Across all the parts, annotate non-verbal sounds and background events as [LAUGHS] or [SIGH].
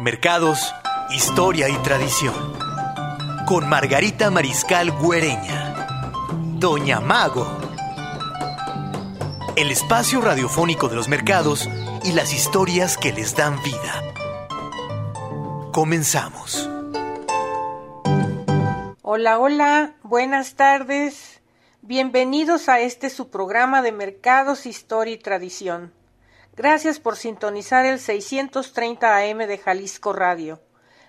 Mercados, historia y tradición. Con Margarita Mariscal Güereña. Doña Mago. El espacio radiofónico de los mercados y las historias que les dan vida. Comenzamos. Hola, hola, buenas tardes. Bienvenidos a este su programa de Mercados, Historia y Tradición. Gracias por sintonizar el 630 AM de Jalisco Radio.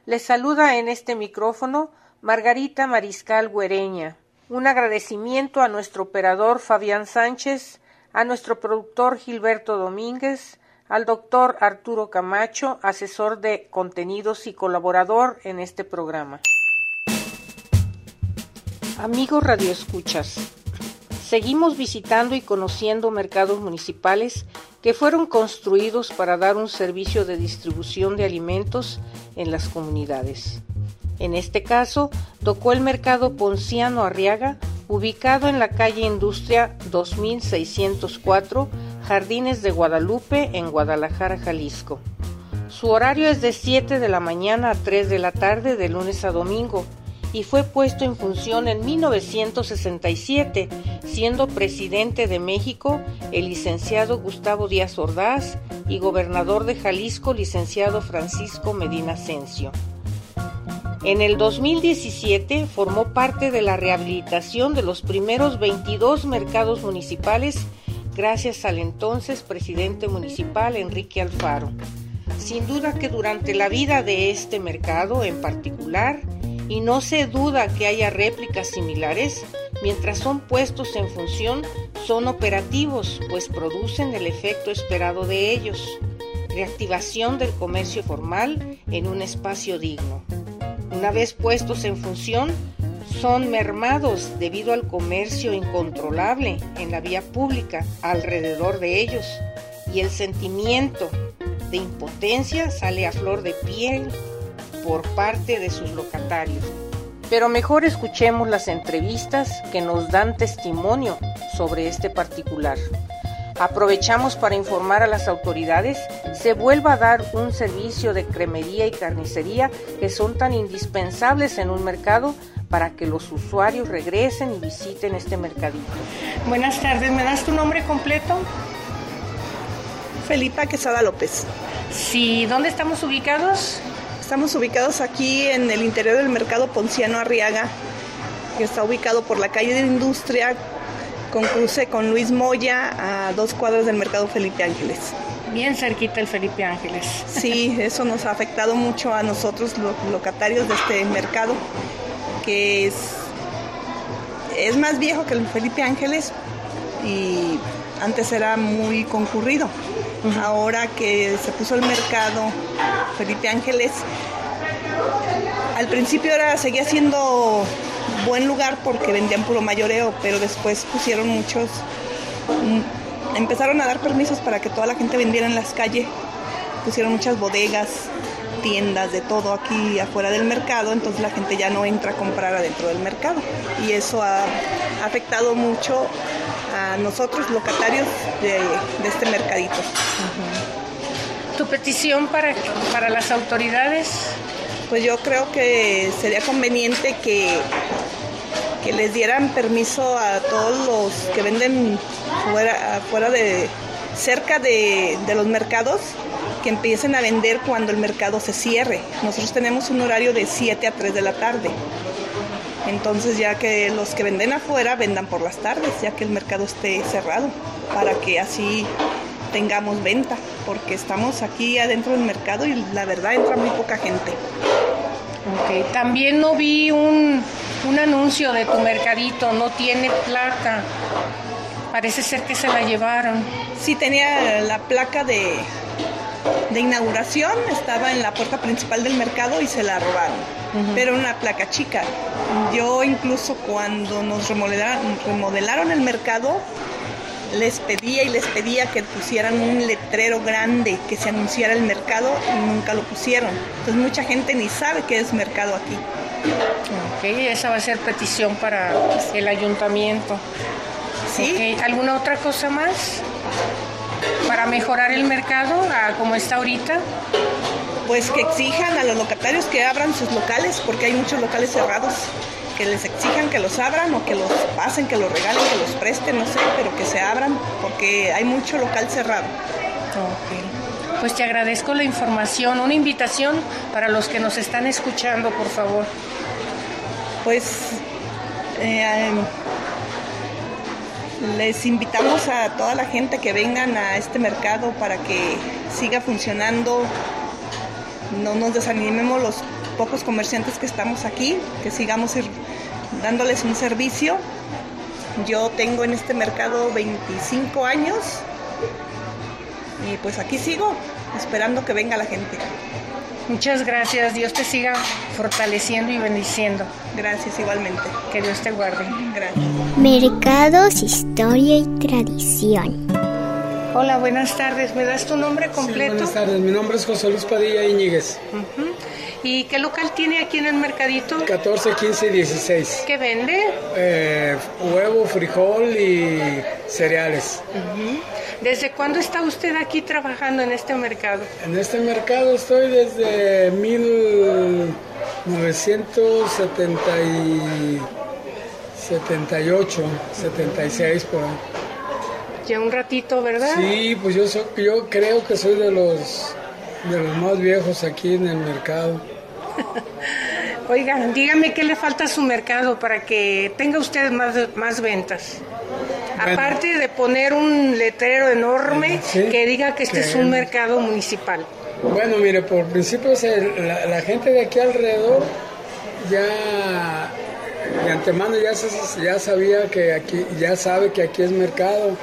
Les saluda en este micrófono Margarita Mariscal Güereña. Un agradecimiento a nuestro operador Fabián Sánchez, a nuestro productor Gilberto Domínguez, al doctor Arturo Camacho, asesor de contenidos y colaborador en este programa. Amigos radioescuchas, seguimos visitando y conociendo mercados municipales que fueron construidos para dar un servicio de distribución de alimentos en las comunidades. En este caso, tocó el mercado Ponciano Arriaga, ubicado en la calle Industria 2604, Jardines de Guadalupe, en Guadalajara, Jalisco. Su horario es de 7 de la mañana a 3 de la tarde de lunes a domingo y fue puesto en función en 1967, siendo presidente de México el licenciado Gustavo Díaz Ordaz y gobernador de Jalisco licenciado Francisco Medina Asensio. En el 2017 formó parte de la rehabilitación de los primeros 22 mercados municipales gracias al entonces presidente municipal Enrique Alfaro. Sin duda que durante la vida de este mercado en particular, y no se duda que haya réplicas similares, mientras son puestos en función, son operativos, pues producen el efecto esperado de ellos, reactivación del comercio formal en un espacio digno. Una vez puestos en función, son mermados debido al comercio incontrolable en la vía pública alrededor de ellos y el sentimiento de impotencia sale a flor de piel por parte de sus locatarios. Pero mejor escuchemos las entrevistas que nos dan testimonio sobre este particular. Aprovechamos para informar a las autoridades se vuelva a dar un servicio de cremería y carnicería que son tan indispensables en un mercado para que los usuarios regresen y visiten este mercadito. Buenas tardes, ¿me das tu nombre completo? Felipa Quesada López. Sí, ¿dónde estamos ubicados? Estamos ubicados aquí en el interior del mercado Ponciano Arriaga, que está ubicado por la calle de Industria, con cruce con Luis Moya, a dos cuadras del mercado Felipe Ángeles. Bien cerquita el Felipe Ángeles. Sí, [LAUGHS] eso nos ha afectado mucho a nosotros, los locatarios de este mercado, que es, es más viejo que el Felipe Ángeles y antes era muy concurrido. Ahora que se puso el mercado Felipe Ángeles, al principio era, seguía siendo buen lugar porque vendían puro mayoreo, pero después pusieron muchos, mm, empezaron a dar permisos para que toda la gente vendiera en las calles, pusieron muchas bodegas, tiendas, de todo aquí afuera del mercado, entonces la gente ya no entra a comprar adentro del mercado. Y eso ha afectado mucho a nosotros locatarios de, de este mercadito. ¿Tu petición para, para las autoridades? Pues yo creo que sería conveniente que, que les dieran permiso a todos los que venden fuera, fuera de cerca de, de los mercados que empiecen a vender cuando el mercado se cierre. Nosotros tenemos un horario de 7 a 3 de la tarde. Entonces ya que los que venden afuera vendan por las tardes, ya que el mercado esté cerrado, para que así tengamos venta, porque estamos aquí adentro del mercado y la verdad entra muy poca gente. Ok, también no vi un, un anuncio de tu mercadito, no tiene placa. Parece ser que se la llevaron. Sí tenía la placa de, de inauguración, estaba en la puerta principal del mercado y se la robaron, pero una placa chica. Yo incluso cuando nos remodelaron, remodelaron el mercado, les pedía y les pedía que pusieran un letrero grande que se anunciara el mercado y nunca lo pusieron. Entonces mucha gente ni sabe qué es mercado aquí. Ok, esa va a ser petición para el ayuntamiento. ¿Sí? ¿Alguna otra cosa más? Para mejorar el mercado a como está ahorita. Pues que exijan a los locatarios que abran sus locales, porque hay muchos locales cerrados, que les exijan que los abran o que los pasen, que los regalen, que los presten, no sé, pero que se abran, porque hay mucho local cerrado. Ok. Pues te agradezco la información. Una invitación para los que nos están escuchando, por favor. Pues eh, les invitamos a toda la gente que vengan a este mercado para que siga funcionando. No nos desanimemos los pocos comerciantes que estamos aquí, que sigamos ir dándoles un servicio. Yo tengo en este mercado 25 años y pues aquí sigo esperando que venga la gente. Muchas gracias. Dios te siga fortaleciendo y bendiciendo. Gracias igualmente. Que Dios te guarde. Gracias. Mercados, historia y tradición. Hola, buenas tardes. ¿Me das tu nombre completo? Sí, buenas tardes. Mi nombre es José Luis Padilla Iñiguez. ¿Y qué local tiene aquí en el mercadito? 14, 15 y 16. ¿Qué vende? Eh, huevo, frijol y cereales. ¿Desde cuándo está usted aquí trabajando en este mercado? En este mercado estoy desde 1978, 76 por ahí. Ya un ratito, ¿verdad? Sí, pues yo, soy, yo creo que soy de los, de los más viejos aquí en el mercado. [LAUGHS] Oiga, dígame qué le falta a su mercado para que tenga usted más, más ventas. Bueno. Aparte de poner un letrero enorme Sí, que diga que este que- es un mercado municipal. Bueno, mire, por principio la, la gente de aquí alrededor ya de antemano ya, se- ya sabía que aquí, ya sabe que aquí es mercado,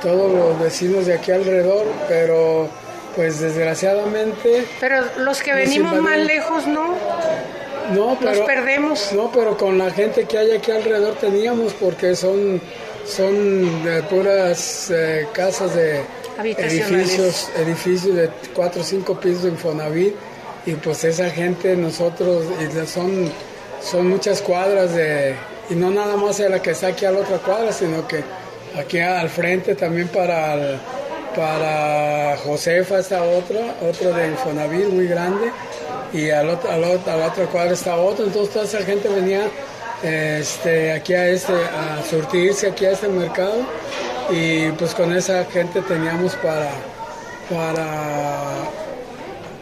todos los vecinos de aquí alrededor, pero pues desgraciadamente Pero los que Nos venimos más lejos, ¿no? no, pero perdemos. No, pero con la gente que hay aquí alrededor teníamos porque son son de puras eh, casas de edificios, edificios de cuatro o cinco pisos de Infonavit y pues esa gente nosotros y son son muchas cuadras de y no nada más de la que está aquí a la otra cuadra, sino que aquí al frente también para para Josefa está otra, otro de Infonavit muy grande y al otro, al otro- está otro, entonces toda esa gente venía este, aquí a este, a surtirse aquí a este mercado y pues con esa gente teníamos para, para,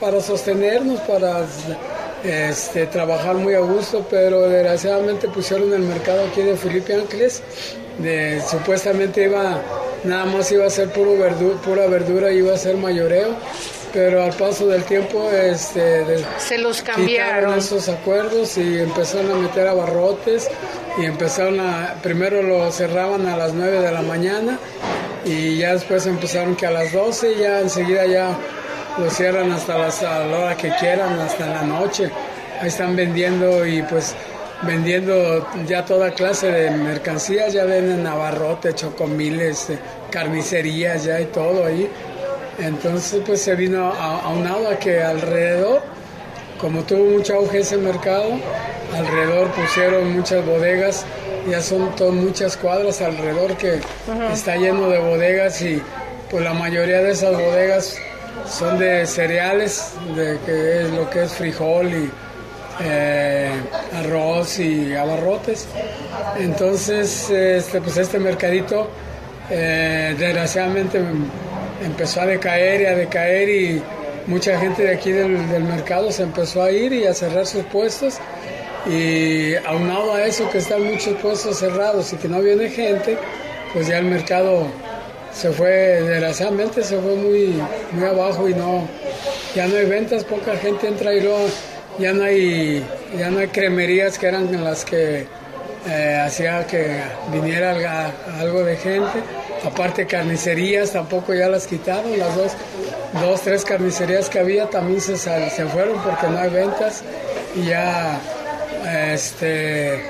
para sostenernos, para este, trabajar muy a gusto, pero desgraciadamente pusieron el mercado aquí de Felipe Ángeles, de, supuestamente iba, nada más iba a ser puro verdu- pura verdura, iba a ser mayoreo, pero al paso del tiempo este, de- Se los cambiaron. esos acuerdos y empezaron a meter abarrotes y empezaron a, primero lo cerraban a las 9 de la mañana y ya después empezaron que a las 12 y ya enseguida ya lo cierran hasta las, a la hora que quieran, hasta la noche. Ahí están vendiendo y pues vendiendo ya toda clase de mercancías, ya venden abarrotes, chocomiles, eh, carnicerías, ya y todo ahí. Entonces pues se vino a, aunado a que alrededor como tuvo mucho auge ese mercado, alrededor pusieron muchas bodegas, ya son muchas cuadras alrededor que está lleno de bodegas y pues la mayoría de esas bodegas son de cereales, de que es lo que es frijol y eh, arroz y abarrotes. Entonces, este, pues este mercadito eh, desgraciadamente empezó a decaer y a decaer y mucha gente de aquí del, del mercado se empezó a ir y a cerrar sus puestos y aunado a eso que están muchos puestos cerrados y que no viene gente, pues ya el mercado se fue, desgraciadamente se fue muy, muy abajo y no, ya no hay ventas, poca gente entra y luego ya no hay, ya no hay cremerías que eran las que eh, hacía que viniera alga- algo de gente. Aparte carnicerías tampoco ya las quitaron, las dos, dos tres carnicerías que había también se, se fueron porque no hay ventas y ya este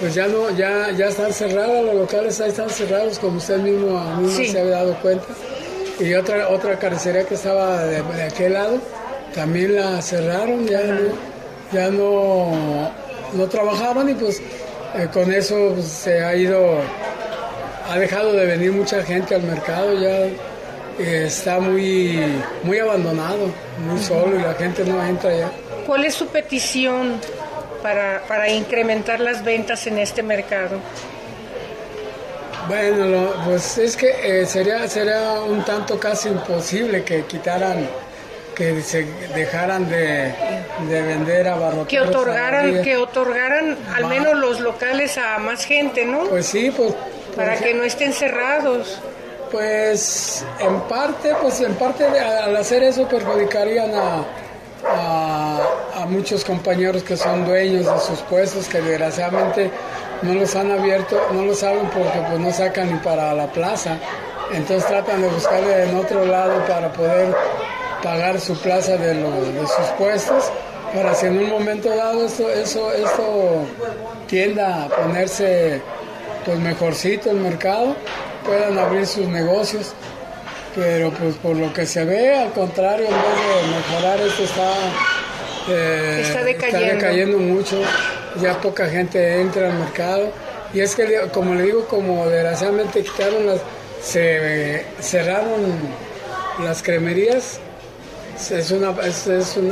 pues ya no, ya, ya están cerrados, los locales ahí están cerrados, como usted mismo, mismo Sí. se había dado cuenta. Y otra, otra carnicería que estaba de, de aquel lado, también la cerraron, ya no, ya no, no trabajaban y pues eh, con eso pues, se ha ido, ha dejado de venir mucha gente al mercado, ya eh, está muy, muy abandonado, muy solo y la gente no entra ya. ¿Cuál es su petición para, para incrementar las ventas en este mercado? Bueno, pues es que eh, sería, sería un tanto casi imposible que quitaran, que se dejaran de, de vender abarroteros. Que otorgaran, que otorgaran al menos los locales a más gente, ¿no? Pues sí, pues... Para que no estén cerrados. Pues en parte, pues en parte al hacer eso perjudicarían a, a, muchos compañeros que son dueños de sus puestos que desgraciadamente no los han abierto, no lo saben porque pues no sacan ni para la plaza. Entonces tratan de buscarle en otro lado para poder pagar su plaza de, de sus puestos. Para si en un momento dado esto, eso, esto tienda a ponerse pues mejorcito el mercado, puedan abrir sus negocios pero pues por lo que se ve, al contrario, en vez de mejorar, esto está, eh, está, decayendo. mucho, ya poca gente entra al mercado, y es que, como le digo, como desgraciadamente quitaron las, se cerraron las cremerías, es una, es,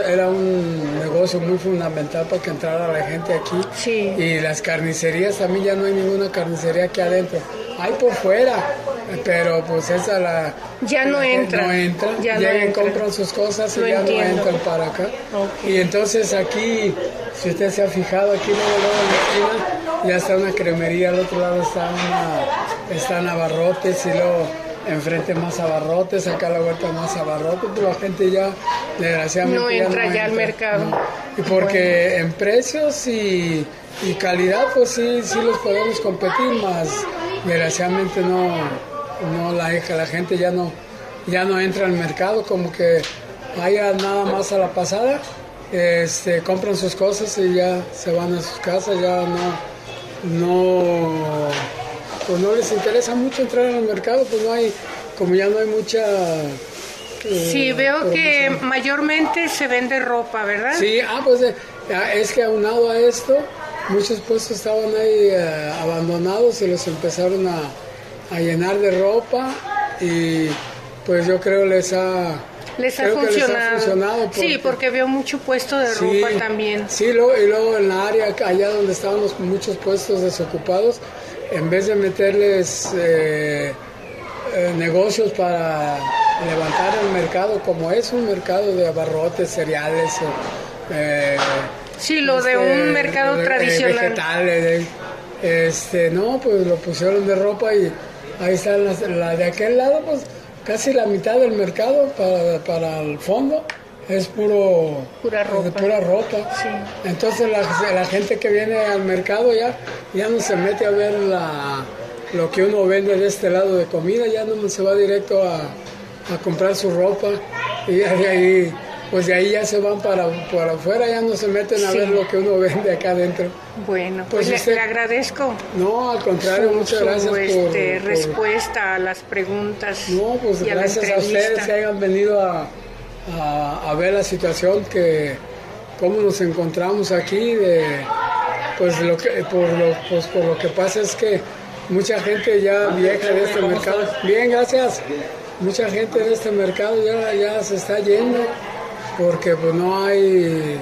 era un negocio muy fundamental para que entrara la gente aquí. Sí. Y las carnicerías también ya no hay ninguna carnicería aquí adentro. Hay por fuera, pero pues esa la... Ya no entra. No entra. Ya Llegan, compran sus cosas y ya no entran para acá. Y entonces aquí, si usted se ha fijado, aquí luego, luego en la esquina ya está una cremería, al otro lado está una, están abarrotes y luego enfrente más abarrotes, acá a la vuelta más abarrotes, pero la gente ya desgraciadamente no entra ya, al mercado. Y porque en precios y, y, calidad pues sí, sí los podemos competir, más desgraciadamente no, no la, la gente ya no, ya no entra al mercado, como que vaya nada más a la pasada, este, compran sus cosas y ya se van a sus casas, ya no, no, pues no les interesa mucho entrar al mercado, pues no hay, como ya no hay mucha... Eh, sí, veo que mayormente se vende ropa, ¿verdad? Sí, ah, pues eh, es que aunado a esto, muchos puestos estaban ahí eh, abandonados y los empezaron a, a llenar de ropa y pues yo creo les ha les ha, funcionado. sí, porque veo mucho puesto de ropa también. Sí, y luego en la área allá donde estaban los, muchos puestos desocupados, en vez de meterles eh, eh, negocios para levantar el mercado, como es un mercado de abarrotes, cereales, eh, sí, lo de un este, mercado tradicional. Vegetales, este, no, pues lo pusieron de ropa y Ahí está la, de aquel lado, pues casi la mitad del mercado para, para el fondo es puro pura ropa. pura ropa. Entonces la, gente que viene al mercado ya, ya no se mete a ver la, lo que uno vende de este lado de comida, ya no se va directo a, a comprar su ropa y ahí pues de ahí ya se van para, para afuera, ya no se meten a ver lo que uno vende acá adentro. Bueno, pues, pues le, agradezco. No, al contrario, muchas gracias por, este, respuesta a las preguntas. No, pues gracias a, ustedes que hayan venido a, a, ver la situación que cómo nos encontramos aquí de pues lo que por lo pues por lo que pasa es que mucha gente ya vieja de este mercado. Bien, gracias. Mucha gente de este mercado ya, ya se está yendo porque pues no hay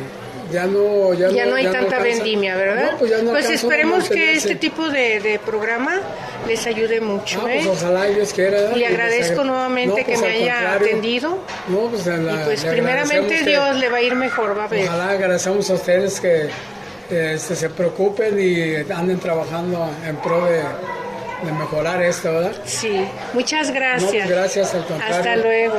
ya no ya, no, hay tanta vendimia, ¿verdad? pues, pues esperemos que este tipo de, programa les ayude mucho. pues ¿eh? ojalá quiera. Le agradezco nuevamente que pues, me haya atendido. No, pues, y pues primeramente Dios le va a ir mejor, va a ver. Ojalá agradecemos a ustedes que este, se preocupen y anden trabajando en pro de, mejorar esto, ¿verdad? Sí, muchas gracias. gracias al contrario. Hasta luego.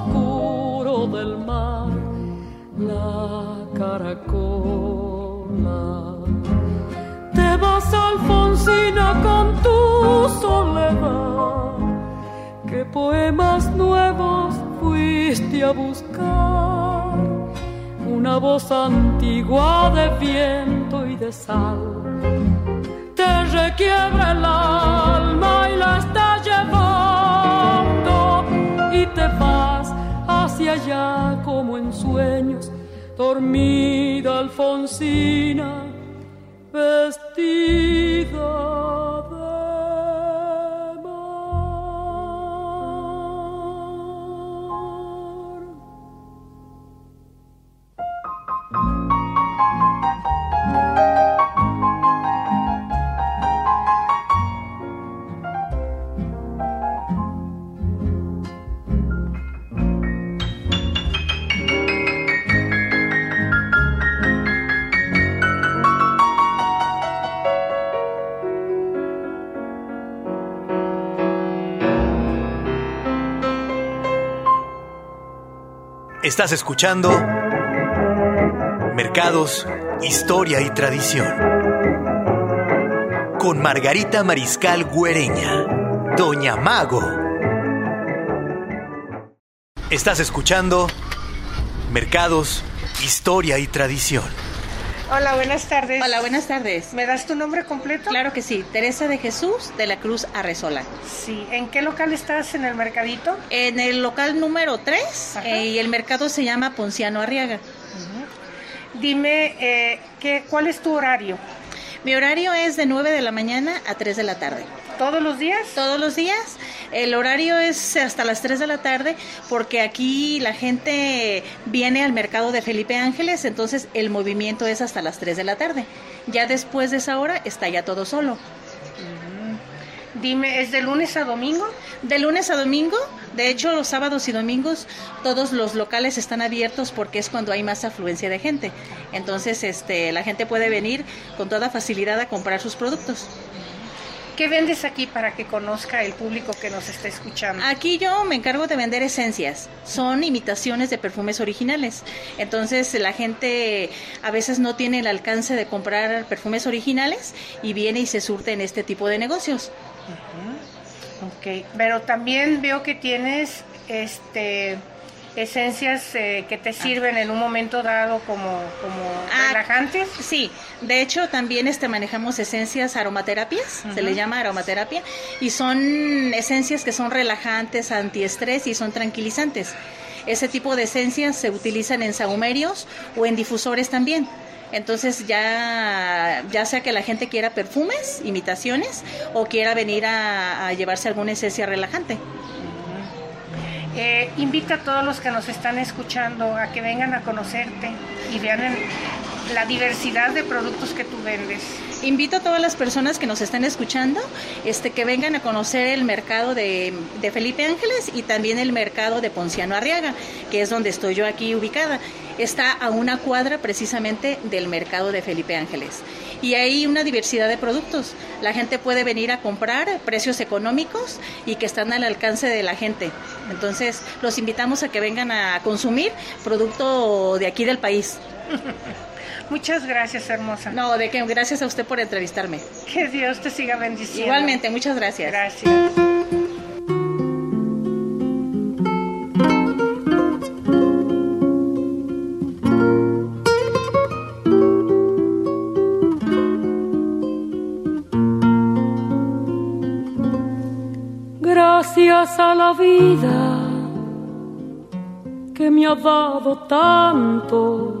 la caracola. Te vas, Alfonsina, con tu soledad. ¿Qué poemas nuevos fuiste a buscar? Una voz antigua de viento y de sal te requiebra el alma y la está llevando y te vas hacia allá como en sueños, dormida Alfonsina, vestida Estás escuchando Mercados, Historia y Tradición. Con Margarita Mariscal Güereña, Doña Mago. Estás escuchando Mercados, Historia y Tradición. Hola, buenas tardes. Hola, buenas tardes. ¿Me das tu nombre completo? Claro que sí, Teresa de Jesús de la Cruz Arresola. Sí. ¿En qué local estás en el mercadito? En el local número 3 Ajá. y el mercado se llama Ponciano Arriaga. Dime, eh, ¿qué, ¿cuál es tu horario? Mi horario es de 9 de la mañana a 3 de la tarde. ¿Todos los días? Todos los días. El horario es hasta las 3 de la tarde porque aquí la gente viene al mercado de Felipe Ángeles, entonces el movimiento es hasta las 3 de la tarde. Ya después de esa hora está ya todo solo. Dime, ¿es de lunes a domingo? De lunes a domingo, de hecho los sábados y domingos todos los locales están abiertos porque es cuando hay más afluencia de gente. Entonces, este, la gente puede venir con toda facilidad a comprar sus productos. ¿Qué vendes aquí para que conozca el público que nos está escuchando? Aquí yo me encargo de vender esencias. Son imitaciones de perfumes originales. Entonces la gente a veces no tiene el alcance de comprar perfumes originales y viene y se surte en este tipo de negocios. Ok, pero también veo que tienes este esencias eh, que te sirven en un momento dado como, como Ah, relajantes. Sí, de hecho también este manejamos esencias aromaterapias, se le llama aromaterapia, y son esencias que son relajantes, antiestrés y son tranquilizantes. Ese tipo de esencias se utilizan en sahumerios o en difusores también. Entonces ya, ya sea que la gente quiera perfumes, imitaciones, o quiera venir a, a llevarse alguna esencia relajante. Eh, invita a todos los que nos están escuchando a que vengan a conocerte y vean la diversidad de productos que tú vendes. Invito a todas las personas que nos están escuchando este, que vengan a conocer el mercado de, de Felipe Ángeles y también el mercado de Ponciano Arriaga, que es donde estoy yo aquí ubicada. Está a una cuadra precisamente del mercado de Felipe Ángeles. Y hay una diversidad de productos. La gente puede venir a comprar precios económicos y que están al alcance de la gente. Entonces, los invitamos a que vengan a consumir producto de aquí del país. [LAUGHS] Muchas gracias, hermosa. No, de que gracias a usted por entrevistarme. Que Dios te siga bendiciendo. Igualmente, muchas gracias. Gracias. Gracias a la vida que me ha dado tanto,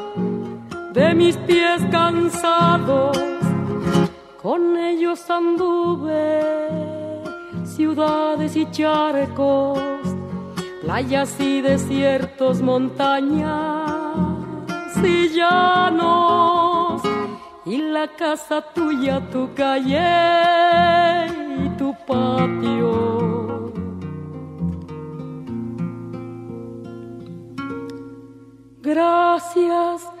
de mis pies cansados, con ellos anduve ciudades y charcos, playas y desiertos, montañas y llanos y la casa tuya, tu calle y tu patio. Gracias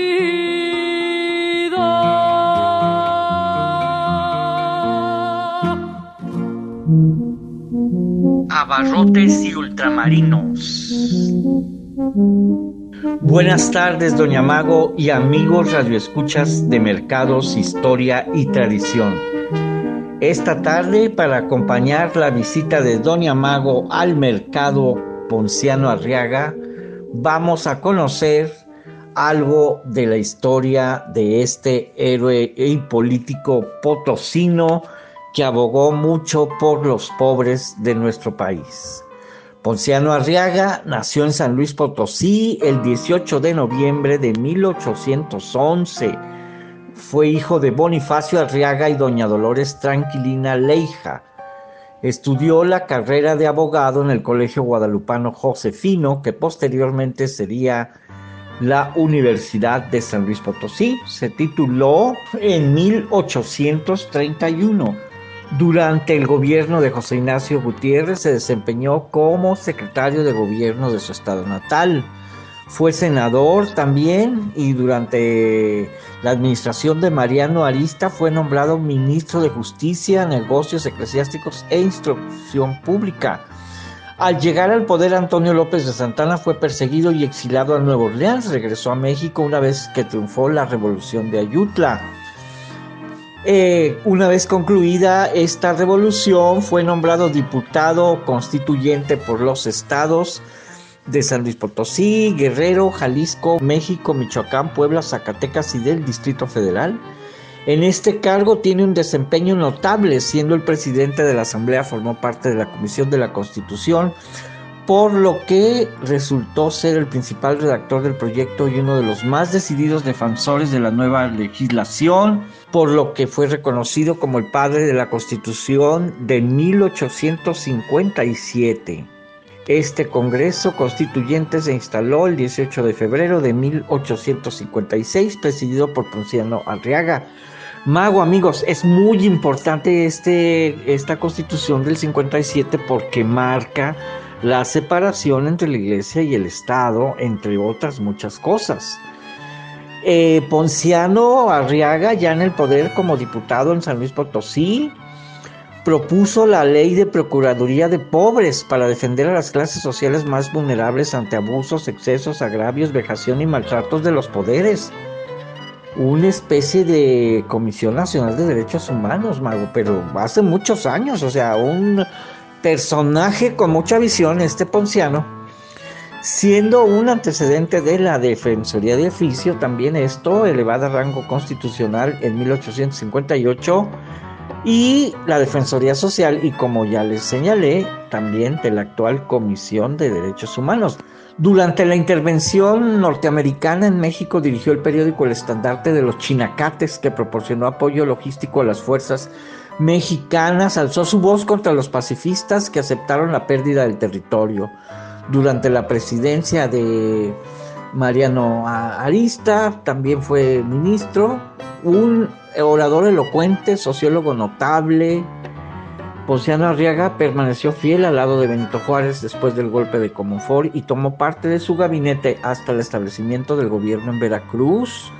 Abarrotes y ultramarinos. Buenas tardes, doña Mago y amigos radioescuchas de Mercados, Historia y Tradición. Esta tarde, para acompañar la visita de doña Mago al mercado Ponciano Arriaga, vamos a conocer algo de la historia de este héroe y político potosino que abogó mucho por los pobres de nuestro país. Ponciano Arriaga nació en San Luis Potosí el 18 de noviembre de 1811. Fue hijo de Bonifacio Arriaga y doña Dolores Tranquilina Leija. Estudió la carrera de abogado en el Colegio Guadalupano Josefino, que posteriormente sería la Universidad de San Luis Potosí. Se tituló en 1831 durante el gobierno de José Ignacio Gutiérrez se desempeñó como secretario de gobierno de su estado natal. Fue senador también y durante la administración de Mariano Arista fue nombrado ministro de Justicia, Negocios Eclesiásticos e Instrucción Pública. Al llegar al poder, Antonio López de Santana fue perseguido y exilado a Nueva Orleans. Regresó a México una vez que triunfó la revolución de Ayutla. Eh, una vez concluida esta revolución, fue nombrado diputado constituyente por los estados de San Luis Potosí, Guerrero, Jalisco, México, Michoacán, Puebla, Zacatecas y del Distrito Federal. En este cargo tiene un desempeño notable, siendo el presidente de la Asamblea, formó parte de la Comisión de la Constitución, por lo que resultó ser el principal redactor del proyecto y uno de los más decididos defensores de la nueva legislación, por lo que fue reconocido como el padre de la Constitución de 1857. Este Congreso Constituyente se instaló el 18 de febrero de 1856, presidido por Ponciano Arriaga. Mago, amigos, es muy importante este, esta constitución del 57 porque marca la separación entre la iglesia y el Estado, entre otras muchas cosas. Eh, Ponciano Arriaga, ya en el poder como diputado en San Luis Potosí, propuso la ley de Procuraduría de Pobres para defender a las clases sociales más vulnerables ante abusos, excesos, agravios, vejación y maltratos de los poderes. Una especie de Comisión Nacional de Derechos Humanos, Mago, pero hace muchos años, o sea, un personaje con mucha visión, este Ponciano, siendo un antecedente de la Defensoría de Oficio, también esto, elevada a rango constitucional en 1858 y la Defensoría Social y como ya les señalé, también de la actual Comisión de Derechos Humanos. Durante la intervención norteamericana en México dirigió el periódico El Estandarte de los Chinacates que proporcionó apoyo logístico a las fuerzas mexicanas, alzó su voz contra los pacifistas que aceptaron la pérdida del territorio. Durante la presidencia de Mariano Arista también fue ministro, un orador elocuente, sociólogo notable. Ponciano Arriaga permaneció fiel al lado de Benito Juárez después del golpe de Comonfort y tomó parte de su gabinete hasta el establecimiento del gobierno en Veracruz.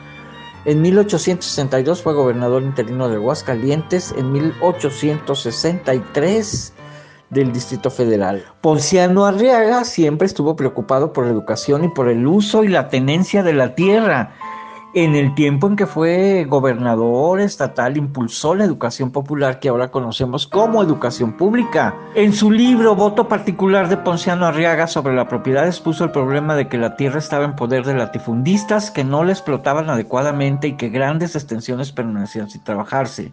En 1862 fue gobernador interino de Aguascalientes, en 1863 del Distrito Federal. Ponciano Arriaga siempre estuvo preocupado por la educación y por el uso y la tenencia de la tierra en el tiempo en que fue gobernador estatal, impulsó la educación popular que ahora conocemos como educación pública. En su libro Voto particular de Ponciano Arriaga sobre la propiedad expuso el problema de que la tierra estaba en poder de latifundistas que no la explotaban adecuadamente y que grandes extensiones permanecían sin trabajarse.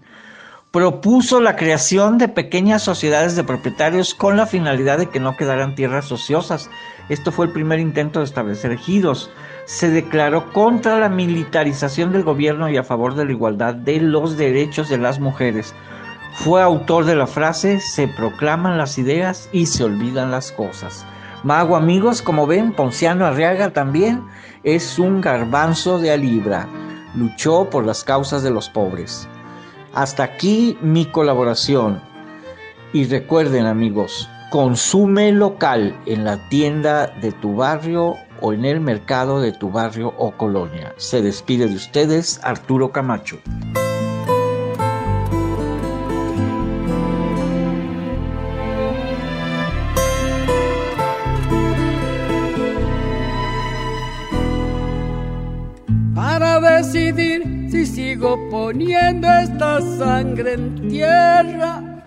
Propuso la creación de pequeñas sociedades de propietarios con la finalidad de que no quedaran tierras ociosas. Esto fue el primer intento de establecer ejidos se declaró contra la militarización del gobierno y a favor de la igualdad de los derechos de las mujeres. Fue autor de la frase se proclaman las ideas y se olvidan las cosas. Mago amigos, como ven, Ponciano Arriaga también es un garbanzo de a libra. Luchó por las causas de los pobres. Hasta aquí mi colaboración. Y recuerden amigos, consume local en la tienda de tu barrio o en el mercado de tu barrio o colonia. Se despide de ustedes Arturo Camacho. Para decidir si sigo poniendo esta sangre en tierra,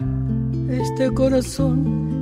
este corazón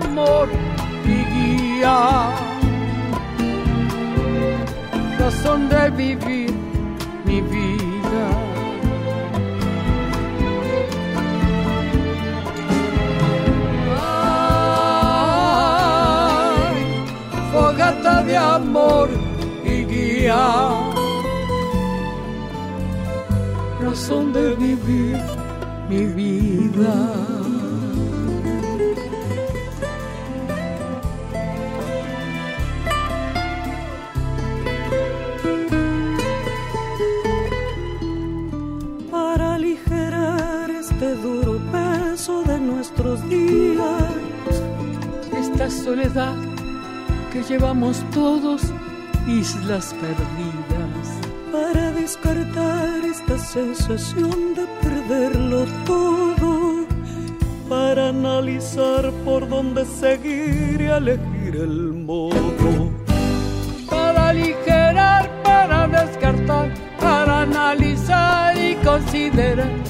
Fogata de amor razón de vivir mi vida. fogata de amor y guía. Razón de vivir mi vida. Esta soledad que llevamos todos, islas perdidas. Para descartar esta sensación de perderlo todo. Para analizar por dónde seguir y elegir el modo. Para aligerar, para descartar, para analizar y considerar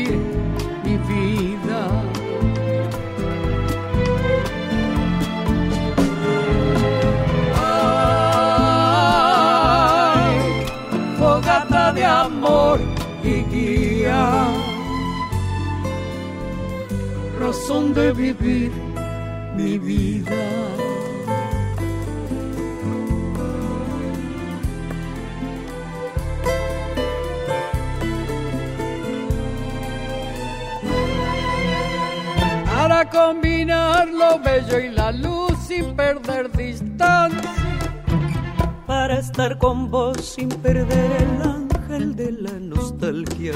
Razón de vivir mi vida. Para combinar lo bello y la luz sin perder distancia. Para estar con vos sin perder el de la nostalgia.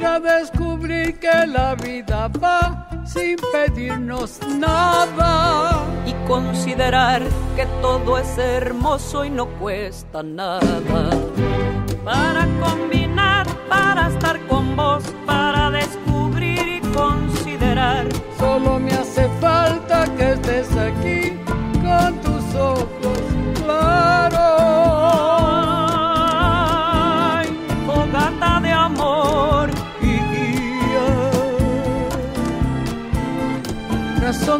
Para descubrir que la vida va sin pedirnos nada. Y considerar que todo es hermoso y no cuesta nada. Para combinar, para estar con vos, para descubrir y considerar. Solo me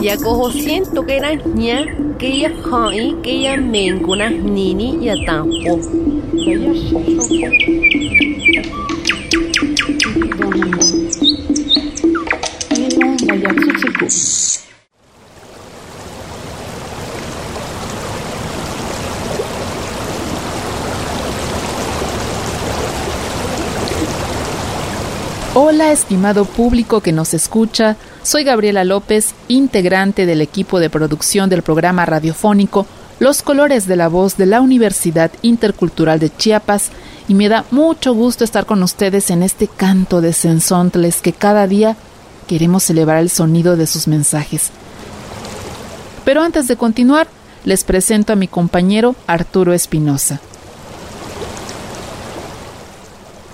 ya cojo siento que era ña que ya hai que ya menguna nini ya tampo Hola, estimado público que nos escucha. Soy Gabriela López, integrante del equipo de producción del programa radiofónico Los Colores de la Voz de la Universidad Intercultural de Chiapas y me da mucho gusto estar con ustedes en este canto de sensontles que cada día queremos celebrar el sonido de sus mensajes. Pero antes de continuar, les presento a mi compañero Arturo Espinosa.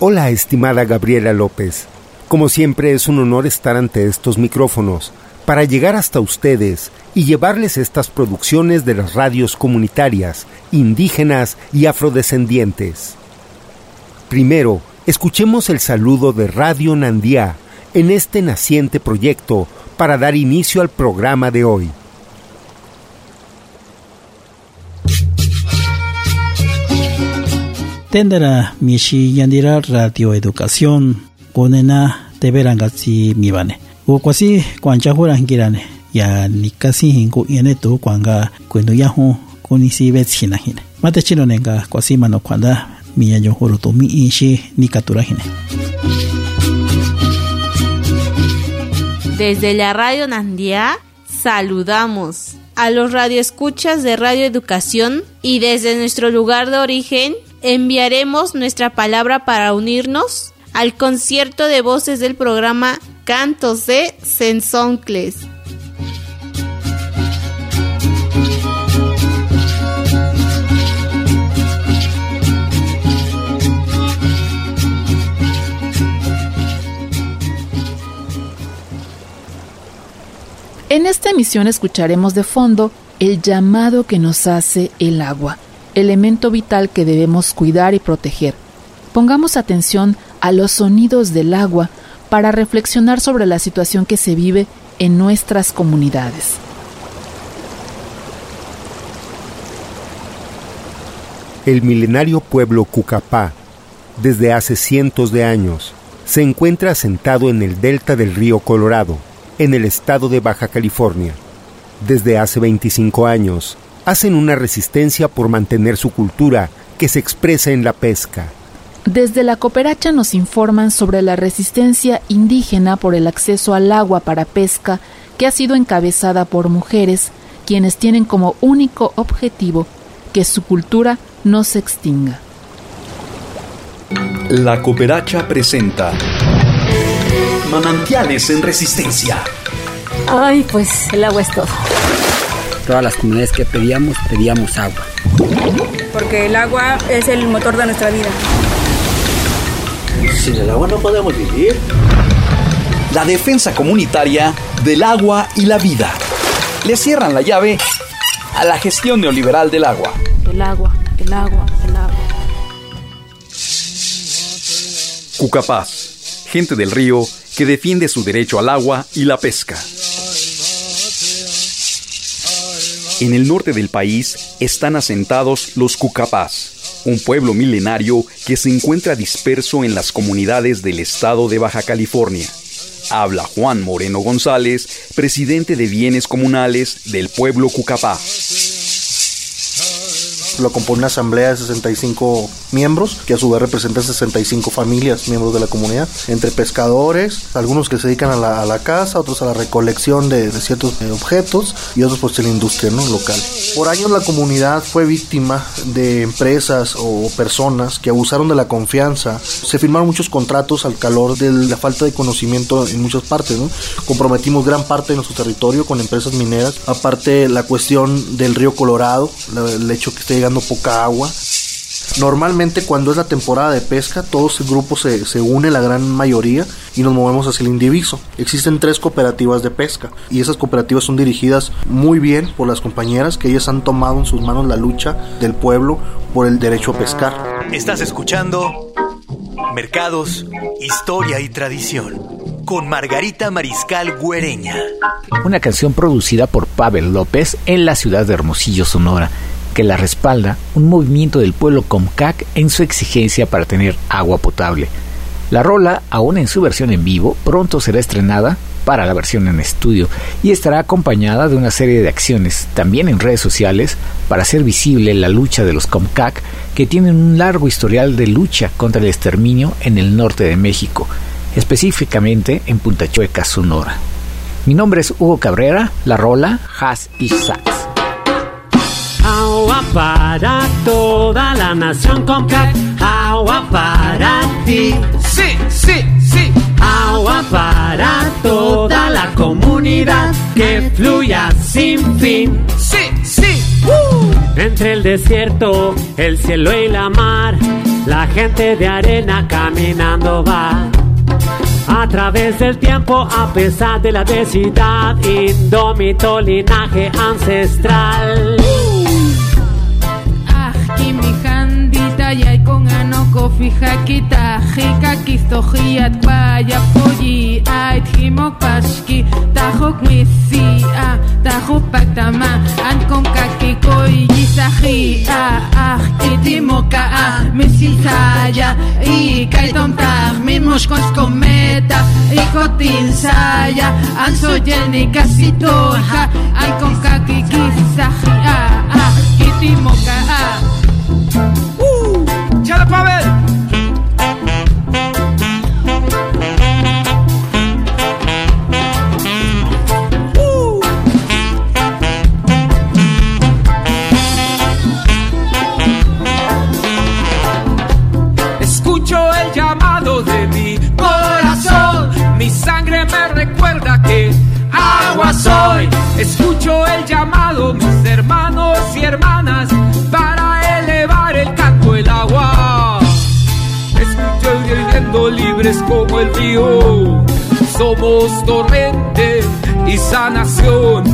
Hola, estimada Gabriela López. Como siempre es un honor estar ante estos micrófonos para llegar hasta ustedes y llevarles estas producciones de las radios comunitarias, indígenas y afrodescendientes. Primero, escuchemos el saludo de Radio Nandía en este naciente proyecto para dar inicio al programa de hoy. Tendrá Mishi Yandira Radio Educación Desde la Radio Nandia saludamos a los radioescuchas de Radio Educación y desde nuestro lugar de origen enviaremos nuestra palabra para unirnos al concierto de voces del programa Cantos de Sensoncles. En esta emisión escucharemos de fondo el llamado que nos hace el agua, elemento vital que debemos cuidar y proteger. Pongamos atención a los sonidos del agua para reflexionar sobre la situación que se vive en nuestras comunidades. El milenario pueblo Cucapá, desde hace cientos de años, se encuentra asentado en el delta del río Colorado, en el estado de Baja California. Desde hace 25 años, hacen una resistencia por mantener su cultura que se expresa en la pesca. Desde la cooperacha nos informan sobre la resistencia indígena por el acceso al agua para pesca que ha sido encabezada por mujeres, quienes tienen como único objetivo que su cultura no se extinga. La cooperacha presenta Manantiales en Resistencia. Ay, pues el agua es todo. Todas las comunidades que pedíamos, pedíamos agua. Porque el agua es el motor de nuestra vida. Sin el agua no podemos vivir. La defensa comunitaria del agua y la vida. Le cierran la llave a la gestión neoliberal del agua. El agua, el agua, el agua. Cucapaz, gente del río que defiende su derecho al agua y la pesca. En el norte del país están asentados los Cucapás, un pueblo milenario que se encuentra disperso en las comunidades del estado de Baja California. Habla Juan Moreno González, presidente de bienes comunales del pueblo Cucapá. Lo compone una asamblea de 65 miembros, que a su vez representan 65 familias, miembros de la comunidad, entre pescadores, algunos que se dedican a la, a la caza, otros a la recolección de, ciertos eh, objetos y otros pues en la industria local. Por años la comunidad fue víctima de empresas o personas que abusaron de la confianza. Se firmaron muchos contratos al calor de la falta de conocimiento en muchas partes. Comprometimos gran parte de nuestro territorio con empresas mineras. Aparte la cuestión del río Colorado, el hecho que esté llegando poca agua. Normalmente cuando es la temporada de pesca, todos el grupo se, se une, la gran mayoría, y nos movemos hacia el indiviso. Existen tres cooperativas de pesca y esas cooperativas son dirigidas muy bien por las compañeras que ellas han tomado en sus manos la lucha del pueblo por el derecho a pescar. Estás escuchando Mercados, Historia y Tradición con Margarita Mariscal Güereña. una canción producida por Pavel López en la ciudad de Hermosillo, Sonora, que la respalda un movimiento del pueblo Comcac en su exigencia para tener agua potable. La rola, aún en su versión en vivo, pronto será estrenada para la versión en estudio y estará acompañada de una serie de acciones, también en redes sociales, para hacer visible la lucha de los Comcac, que tienen un largo historial de lucha contra el exterminio en el norte de México, específicamente en Punta Chueca, Sonora. Mi nombre es Hugo Cabrera, la rola Has y Sax. Agua para toda la nación Comcac, agua para ti. Sí, sí, sí. Agua para toda la comunidad que fluya sin fin. Sí, sí. Entre el desierto, el cielo y la mar, la gente de arena caminando va. A través del tiempo, a pesar de la densidad, indómito linaje ancestral. Kimihantita yaikunganoko fijakita paya payapoyi ait jimopaxki tajokmisia tajopajtama ankonkakikoy yisajia ajkitimoka'a misinsaya ikaitontaj mimoxkonxkometa ikotinsaya ansoyenikasitoja ankonkakikisajia ajkitimoka'a itimoka a misisaya y kaitom tag mimos kometa y kotin saya an soyeni kasitoja ay kom kakikisaji a ah itimoka a Uh, Chala Pavel. Escucho el llamado libres como el río. Somos torrente y sanación.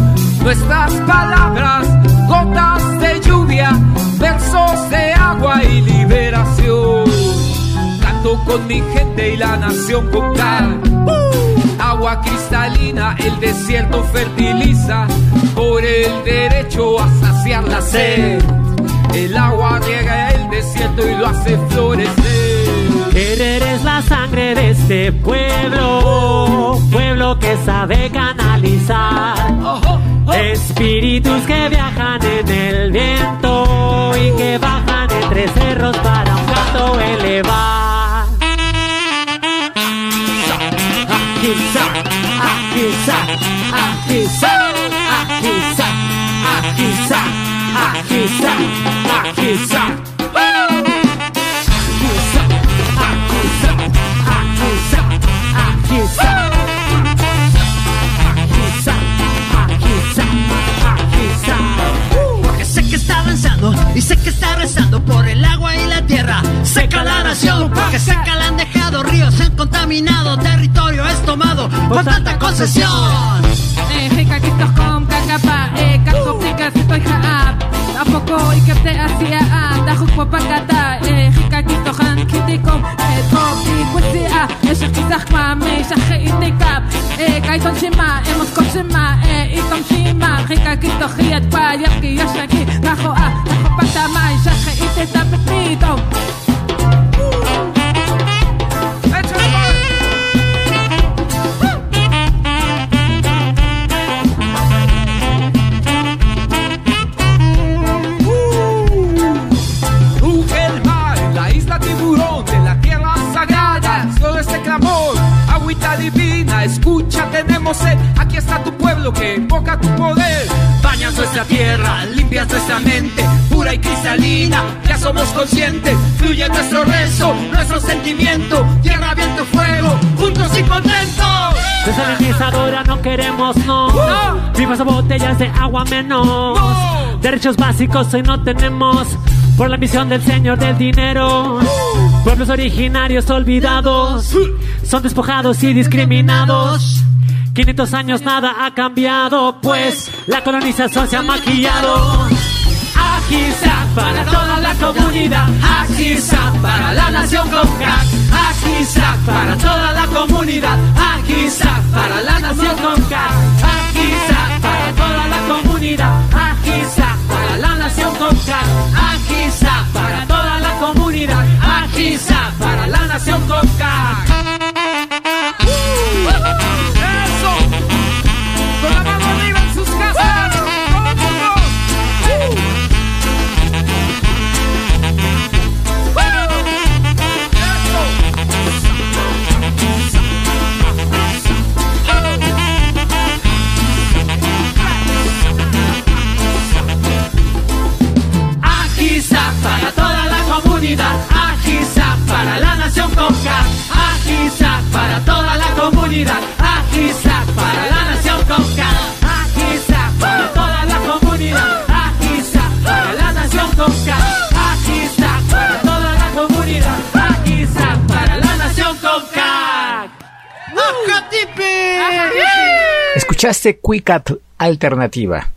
Nuestras palabras, gotas de lluvia, versos de agua y liberación. Canto con mi gente y la nación con cal. Agua cristalina, el desierto fertiliza por el derecho a saciar la sed. El agua riega el desierto y lo hace florecer. Querer es la sangre de este pueblo, pueblo que sabe canalizar. Espíritus que viajan en el viento y que bajan entre cerros para un canto elevar. Aquí está, aquí está, aquí está, y sé que está rezando por el agua y la tierra. Seca la nación, porque seca la han dejado, ríos se han contaminado, territorio es tomado por tanta concesión. Sitoy haap. Apoko ikapte asia a, dahuk papakata, eh, hika kitohan kitikom, eh, topi kwesi a, eh, shakizak ma, me, shakhe itikap, eh, kaiton shima, emos kopsima, eh, itom shima, hika kitohiat pa, yapki yashaki, clamor, agüita divina, escucha, tenemos sed. Aquí está tu pueblo que invoca tu poder. Bañas nuestra tierra, limpias nuestra mente, pura y cristalina. Ya somos conscientes, fluye nuestro rezo, nuestro sentimiento. Tierra, viento, fuego, juntos y contentos. Desalinizadora no queremos, no. Vivas a botellas de agua menos. Derechos básicos hoy no tenemos. Por la misión del señor del dinero. Pueblos originarios olvidados. Son despojados y discriminados. 500 años nada ha cambiado, pues la colonización se ha maquillado. Para toda la comunidad. Está para la nación con crack. Está para toda la comunidad. Está para la nación con crack. Está para toda la comunidad. Está para la nación con crack. Está para toda la comunidad. Está para la nación con. Sexecuicatl Alternativa.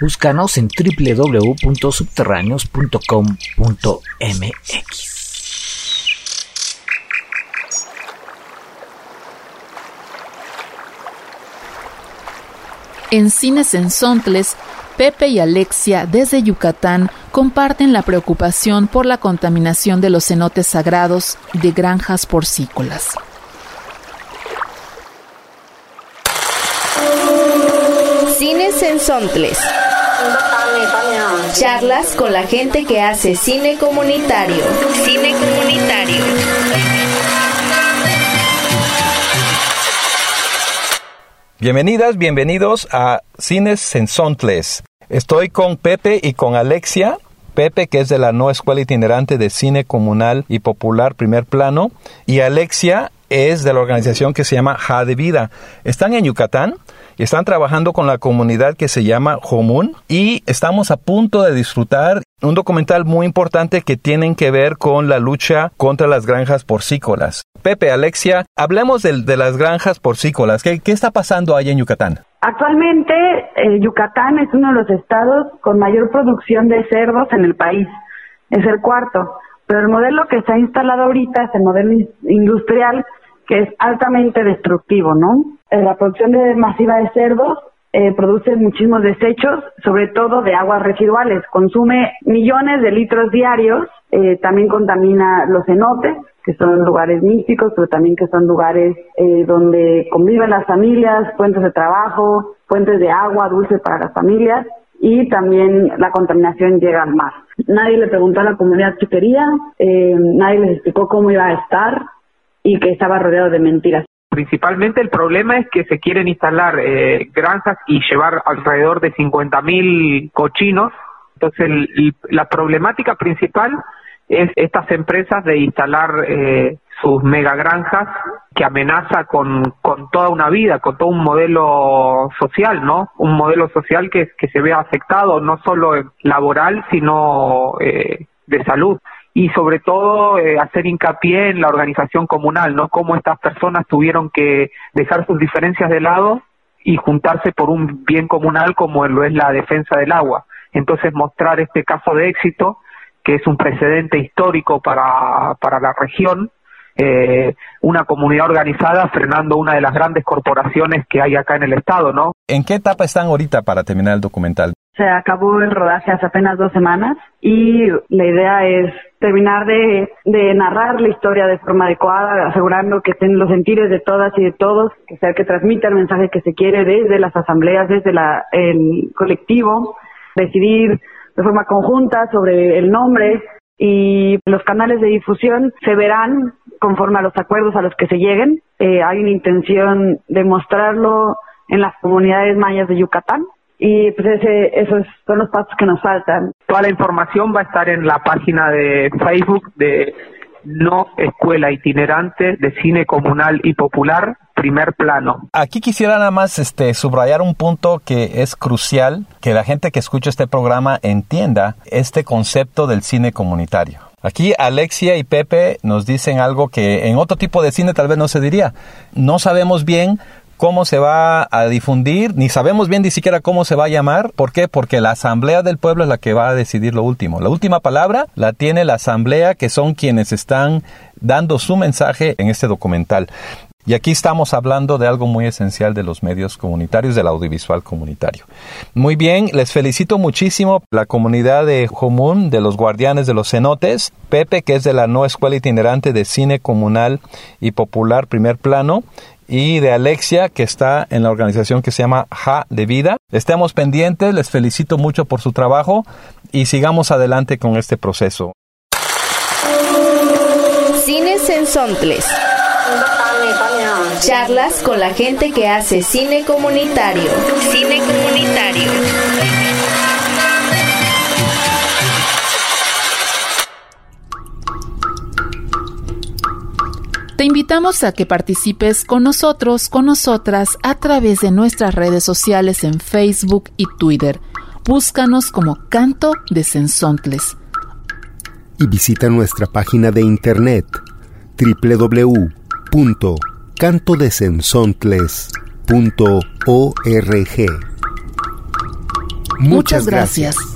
Búscanos en www.subterráneos.com.mx. En Cines en Sontles, Pepe y Alexia desde Yucatán comparten la preocupación por la contaminación de los cenotes sagrados de granjas porcícolas. Cines en Sontles. Charlas con la gente que hace cine comunitario. Cine comunitario. Bienvenidas, bienvenidos a Cines Sensontles. Estoy con Pepe y con Alexia. Pepe, que es de la no escuela itinerante de cine comunal y popular primer plano, y Alexia es de la organización que se llama Ja de Vida. Están en Yucatán están trabajando con la comunidad que se llama Jomun y estamos a punto de disfrutar un documental muy importante que tienen que ver con la lucha contra las granjas porcícolas. Pepe, Alexia, hablemos de, de las granjas porcícolas. ¿Qué, ¿Qué está pasando ahí en Yucatán? Actualmente, eh, Yucatán es uno de los estados con mayor producción de cerdos en el país. Es el cuarto. Pero el modelo que está instalado ahorita es el modelo industrial que es altamente destructivo, ¿no? Eh, la producción de masiva de cerdos eh, produce muchísimos desechos, sobre todo de aguas residuales. Consume millones de litros diarios, eh, también contamina los cenotes, que son lugares místicos, pero también que son lugares eh, donde conviven las familias, fuentes de trabajo, fuentes de agua dulce para las familias y también la contaminación llega al mar. Nadie le preguntó a la comunidad qué quería, eh, nadie les explicó cómo iba a estar y que estaba rodeado de mentiras. Principalmente el problema es que se quieren instalar eh, granjas y llevar alrededor de 50.000 cochinos. Entonces el- la problemática principal es estas empresas de instalar eh, sus megagranjas que amenaza con, con toda una vida, con todo un modelo social, ¿no? Un modelo social que, se ve afectado no solo laboral, sino eh, de salud. Y sobre todo eh, hacer hincapié en la organización comunal, ¿no? Cómo estas personas tuvieron que dejar sus diferencias de lado y juntarse por un bien comunal como lo es la defensa del agua. Entonces mostrar este caso de éxito que es un precedente histórico para, para la región, eh, una comunidad organizada frenando una de las grandes corporaciones que hay acá en el estado, ¿no? ¿En qué etapa están ahorita para terminar el documental? Se acabó el rodaje hace apenas dos semanas y la idea es terminar de, narrar la historia de forma adecuada, asegurando que estén los sentires de todas y de todos, que sea que transmita el mensaje que se quiere desde las asambleas, desde la, el colectivo, decidir de forma conjunta sobre el nombre y los canales de difusión se verán conforme a los acuerdos a los que se lleguen. Eh, hay una intención de mostrarlo en las comunidades mayas de Yucatán y pues ese, esos son los pasos que nos faltan. Toda la información va a estar en la página de Facebook de No Escuela Itinerante de Cine Comunal y Popular, primer plano. Aquí quisiera nada más este, subrayar un punto que es crucial, que la gente que escucha este programa entienda este concepto del cine comunitario. Aquí Alexia y Pepe nos dicen algo que en otro tipo de cine tal vez no se diría. No sabemos bien cómo se va a difundir, ni sabemos bien ni siquiera cómo se va a llamar. ¿Por qué? Porque la asamblea del pueblo es la que va a decidir lo último. La última palabra la tiene la asamblea, que son quienes están dando su mensaje en este documental. Y aquí estamos hablando de algo muy esencial de los medios comunitarios, del audiovisual comunitario. Muy bien, les felicito muchísimo la comunidad de Jomun, de los guardianes de los cenotes, Pepe, que es de la no escuela itinerante de cine comunal y popular primer plano, y de Alexia, que está en la organización que se llama Ja de Vida. Estemos pendientes, les felicito mucho por su trabajo y sigamos adelante con este proceso. Cines en Sontles. Charlas con la gente que hace cine comunitario. Cine comunitario. Te invitamos a que participes con nosotros, con nosotras, a través de nuestras redes sociales en Facebook y Twitter. Búscanos como Canto de Sensontles. y visita nuestra página de internet www.cantodesensontles.org. Muchas gracias.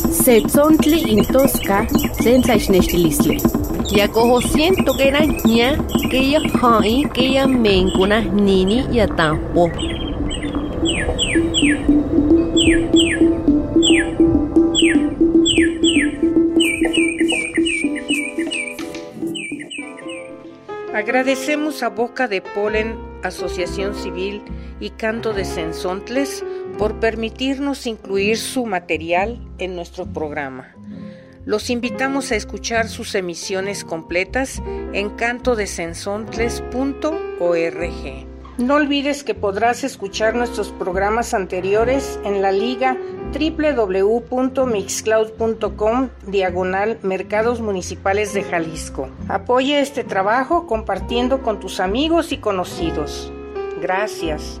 Setzontli intosca, sensaixnextilistle. Yakoho siento que era ña, que ella hai, que ella mencuna nini y atampo. Agradecemos a Boca de Polen, Asociación Civil y Canto de Sensontles por permitirnos incluir su material en nuestro programa. Los invitamos a escuchar sus emisiones completas en cantodesensontles.org. No olvides que podrás escuchar nuestros programas anteriores en la liga www.mixcloud.com diagonal Mercados Municipales de Jalisco. Apoya este trabajo compartiendo con tus amigos y conocidos. Gracias.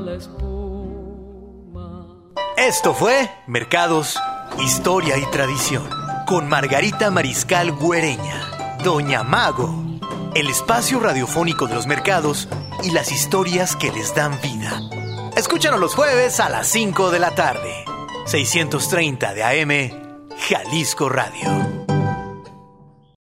la. Esto fue Mercados, Historia y Tradición con Margarita Mariscal Güereña, Doña Mago, el espacio radiofónico de los mercados y las historias que les dan vida. Escúchanos los jueves a las 5 de la tarde, 630 de AM, Jalisco Radio.